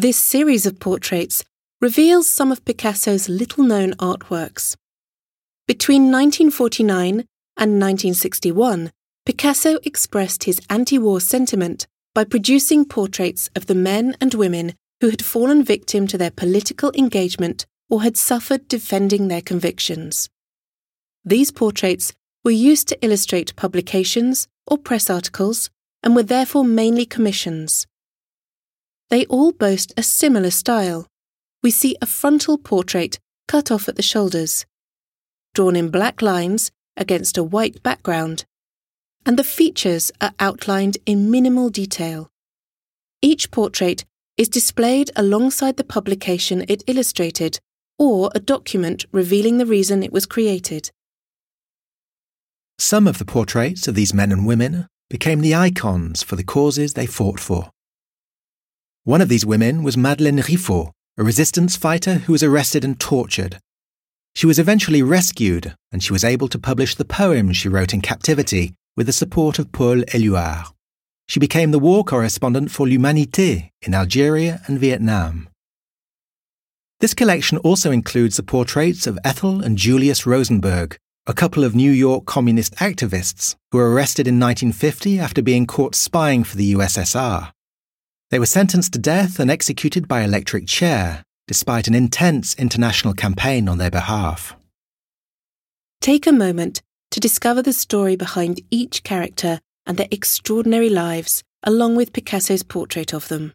This series of portraits reveals some of Picasso's little known artworks. Between 1949 and 1961, Picasso expressed his anti war sentiment by producing portraits of the men and women who had fallen victim to their political engagement or had suffered defending their convictions. These portraits were used to illustrate publications or press articles and were therefore mainly commissions. They all boast a similar style. We see a frontal portrait cut off at the shoulders, drawn in black lines against a white background, and the features are outlined in minimal detail. Each portrait is displayed alongside the publication it illustrated or a document revealing the reason it was created. Some of the portraits of these men and women became the icons for the causes they fought for. One of these women was Madeleine Riffaut, a resistance fighter who was arrested and tortured. She was eventually rescued, and she was able to publish the poems she wrote in captivity with the support of Paul Éluard. She became the war correspondent for L'Humanité in Algeria and Vietnam. This collection also includes the portraits of Ethel and Julius Rosenberg, a couple of New York communist activists who were arrested in 1950 after being caught spying for the USSR. They were sentenced to death and executed by electric chair, despite an intense international campaign on their behalf. Take a moment to discover the story behind each character and their extraordinary lives, along with Picasso's portrait of them.